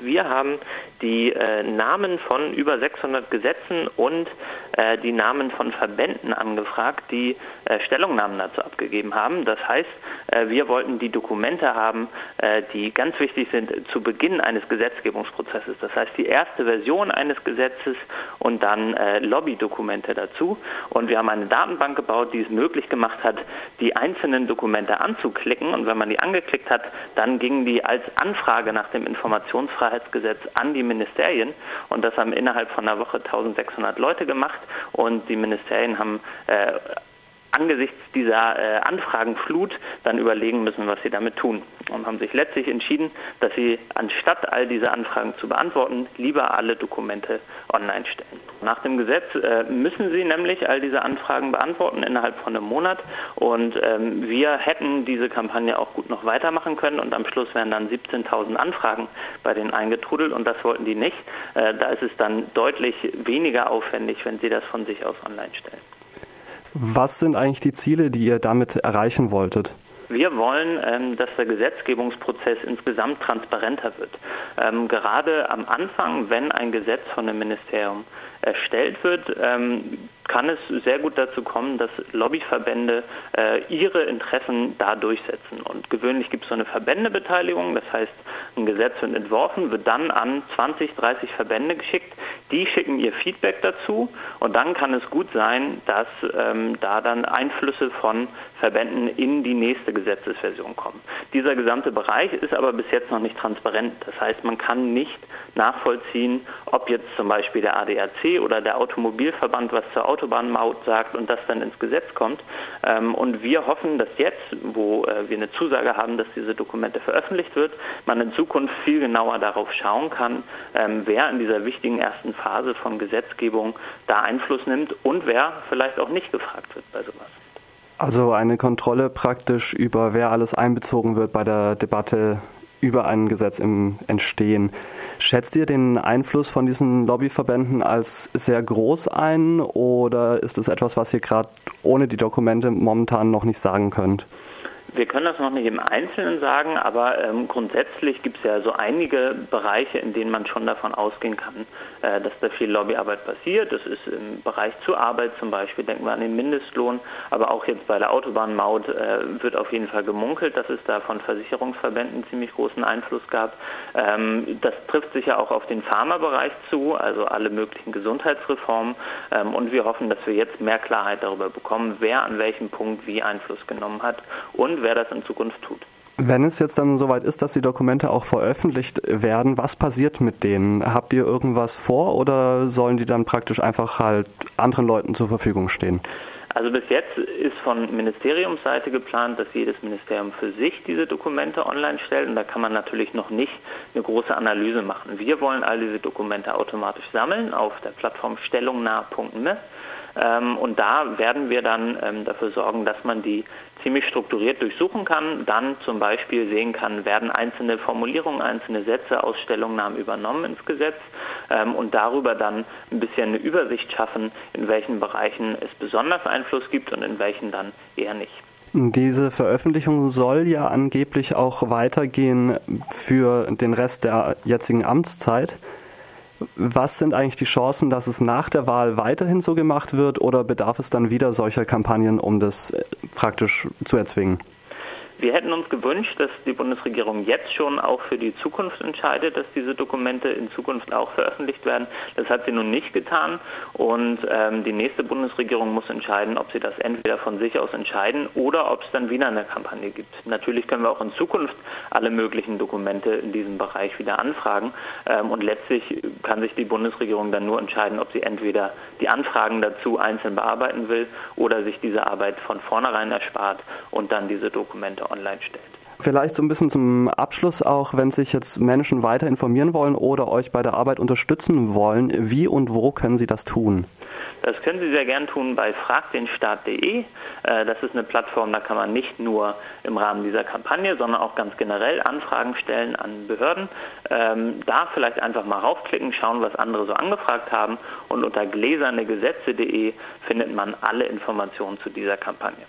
Wir haben die äh, Namen von über 600 Gesetzen und äh, die Namen von Verbänden angefragt, die äh, Stellungnahmen dazu abgegeben haben. Das heißt, äh, wir wollten die Dokumente haben, äh, die ganz wichtig sind zu Beginn eines Gesetzgebungsprozesses. Das heißt, die erste Version eines Gesetzes und dann äh, Lobbydokumente dazu. Und wir haben eine Datenbank gebaut, die es möglich gemacht hat, die einzelnen Dokumente anzuklicken. Und wenn man die angeklickt hat, dann gingen die als Anfrage nach dem Informationsfreiheit Freiheitsgesetz an die Ministerien und das haben innerhalb von einer Woche 1600 Leute gemacht und die Ministerien haben äh, angesichts dieser äh, Anfragenflut dann überlegen müssen, was sie damit tun. Und haben sich letztlich entschieden, dass sie anstatt all diese Anfragen zu beantworten, lieber alle Dokumente online stellen. Nach dem Gesetz äh, müssen sie nämlich all diese Anfragen beantworten innerhalb von einem Monat. Und ähm, wir hätten diese Kampagne auch gut noch weitermachen können. Und am Schluss wären dann 17.000 Anfragen bei denen eingetrudelt. Und das wollten die nicht. Äh, da ist es dann deutlich weniger aufwendig, wenn sie das von sich aus online stellen. Was sind eigentlich die Ziele, die ihr damit erreichen wolltet? Wir wollen, ähm, dass der Gesetzgebungsprozess insgesamt transparenter wird. Ähm, gerade am Anfang, wenn ein Gesetz von dem Ministerium erstellt wird, ähm, kann es sehr gut dazu kommen, dass Lobbyverbände äh, ihre Interessen da durchsetzen. Und gewöhnlich gibt es so eine Verbändebeteiligung, das heißt, ein Gesetz wird entworfen, wird dann an 20, 30 Verbände geschickt, die schicken ihr Feedback dazu und dann kann es gut sein, dass ähm, da dann Einflüsse von Verbänden in die nächste Gesetzesversion kommen. Dieser gesamte Bereich ist aber bis jetzt noch nicht transparent. Das heißt, man kann nicht nachvollziehen, ob jetzt zum Beispiel der ADAC oder der Automobilverband was zur Autobahnmaut sagt und das dann ins Gesetz kommt. Ähm, und wir hoffen, dass jetzt, wo äh, wir eine Zusage haben, dass diese Dokumente veröffentlicht wird, man in Zukunft viel genauer darauf schauen kann, ähm, wer in dieser wichtigen ersten Phase von Gesetzgebung da Einfluss nimmt und wer vielleicht auch nicht gefragt wird bei sowas. Also eine Kontrolle praktisch über wer alles einbezogen wird bei der Debatte über ein Gesetz im Entstehen. Schätzt ihr den Einfluss von diesen Lobbyverbänden als sehr groß ein oder ist es etwas, was ihr gerade ohne die Dokumente momentan noch nicht sagen könnt? Wir können das noch nicht im Einzelnen sagen, aber ähm, grundsätzlich gibt es ja so einige Bereiche, in denen man schon davon ausgehen kann, äh, dass da viel Lobbyarbeit passiert. Das ist im Bereich zur Arbeit zum Beispiel, denken wir an den Mindestlohn, aber auch jetzt bei der Autobahnmaut äh, wird auf jeden Fall gemunkelt, dass es da von Versicherungsverbänden ziemlich großen Einfluss gab. Ähm, das trifft sich ja auch auf den Pharmabereich zu, also alle möglichen Gesundheitsreformen. Ähm, und wir hoffen, dass wir jetzt mehr Klarheit darüber bekommen, wer an welchem Punkt wie Einfluss genommen hat und wer das in Zukunft tut. Wenn es jetzt dann soweit ist, dass die Dokumente auch veröffentlicht werden, was passiert mit denen? Habt ihr irgendwas vor oder sollen die dann praktisch einfach halt anderen Leuten zur Verfügung stehen? Also bis jetzt ist von Ministeriumsseite geplant, dass jedes Ministerium für sich diese Dokumente online stellt und da kann man natürlich noch nicht eine große Analyse machen. Wir wollen all diese Dokumente automatisch sammeln auf der Plattform stellungnah.net ähm, und da werden wir dann ähm, dafür sorgen, dass man die ziemlich strukturiert durchsuchen kann, dann zum Beispiel sehen kann, werden einzelne Formulierungen, einzelne Sätze aus Stellungnahmen übernommen ins Gesetz ähm, und darüber dann ein bisschen eine Übersicht schaffen, in welchen Bereichen es besonders Einfluss gibt und in welchen dann eher nicht. Diese Veröffentlichung soll ja angeblich auch weitergehen für den Rest der jetzigen Amtszeit. Was sind eigentlich die Chancen, dass es nach der Wahl weiterhin so gemacht wird oder bedarf es dann wieder solcher Kampagnen, um das äh, praktisch zu erzwingen? Wir hätten uns gewünscht, dass die Bundesregierung jetzt schon auch für die Zukunft entscheidet, dass diese Dokumente in Zukunft auch veröffentlicht werden. Das hat sie nun nicht getan und ähm, die nächste Bundesregierung muss entscheiden, ob sie das entweder von sich aus entscheiden oder ob es dann wieder eine Kampagne gibt. Natürlich können wir auch in Zukunft alle möglichen Dokumente in diesem Bereich wieder anfragen ähm, und letztlich kann sich die Bundesregierung dann nur entscheiden, ob sie entweder die Anfragen dazu einzeln bearbeiten will oder sich diese Arbeit von vornherein erspart und dann diese Dokumente online stellt. Vielleicht so ein bisschen zum Abschluss auch, wenn sich jetzt Menschen weiter informieren wollen oder euch bei der Arbeit unterstützen wollen, wie und wo können sie das tun? Das können Sie sehr gern tun bei fragdenstaat.de. Äh, das ist eine Plattform, da kann man nicht nur im Rahmen dieser Kampagne, sondern auch ganz generell Anfragen stellen an Behörden. Ähm, da vielleicht einfach mal raufklicken, schauen, was andere so angefragt haben und unter gläsernegesetze.de findet man alle Informationen zu dieser Kampagne.